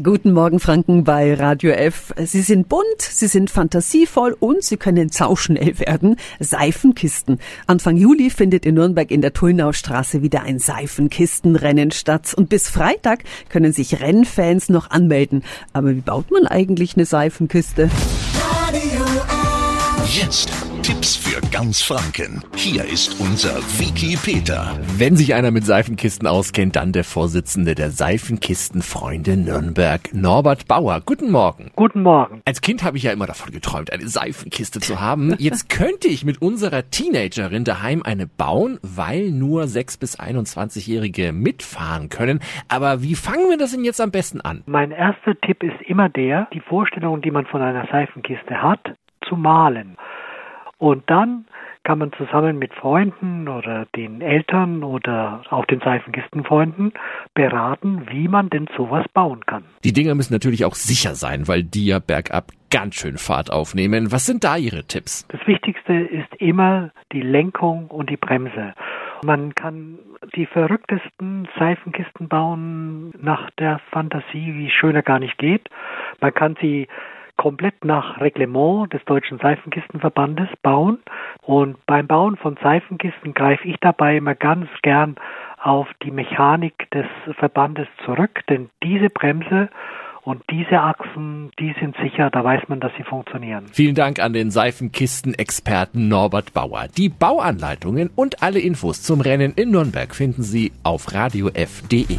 Guten Morgen, Franken, bei Radio F. Sie sind bunt, sie sind fantasievoll und sie können sauschnell werden. Seifenkisten. Anfang Juli findet in Nürnberg in der Tullnaustraße wieder ein Seifenkistenrennen statt. Und bis Freitag können sich Rennfans noch anmelden. Aber wie baut man eigentlich eine Seifenkiste? Radio F. Jetzt Tipps für ganz Franken. Hier ist unser Wiki Peter. Wenn sich einer mit Seifenkisten auskennt, dann der Vorsitzende der Seifenkistenfreunde Nürnberg, Norbert Bauer. Guten Morgen. Guten Morgen. Als Kind habe ich ja immer davon geträumt, eine Seifenkiste zu haben. Jetzt könnte ich mit unserer Teenagerin daheim eine bauen, weil nur 6- bis 21-Jährige mitfahren können. Aber wie fangen wir das denn jetzt am besten an? Mein erster Tipp ist immer der, die Vorstellung, die man von einer Seifenkiste hat, zu malen. Und dann kann man zusammen mit Freunden oder den Eltern oder auch den Seifenkistenfreunden beraten, wie man denn sowas bauen kann. Die Dinger müssen natürlich auch sicher sein, weil die ja bergab ganz schön Fahrt aufnehmen. Was sind da Ihre Tipps? Das Wichtigste ist immer die Lenkung und die Bremse. Man kann die verrücktesten Seifenkisten bauen nach der Fantasie, wie schöner gar nicht geht. Man kann sie komplett nach Reglement des Deutschen Seifenkistenverbandes bauen. Und beim Bauen von Seifenkisten greife ich dabei immer ganz gern auf die Mechanik des Verbandes zurück, denn diese Bremse und diese Achsen, die sind sicher, da weiß man, dass sie funktionieren. Vielen Dank an den Seifenkistenexperten Norbert Bauer. Die Bauanleitungen und alle Infos zum Rennen in Nürnberg finden Sie auf radiof.de.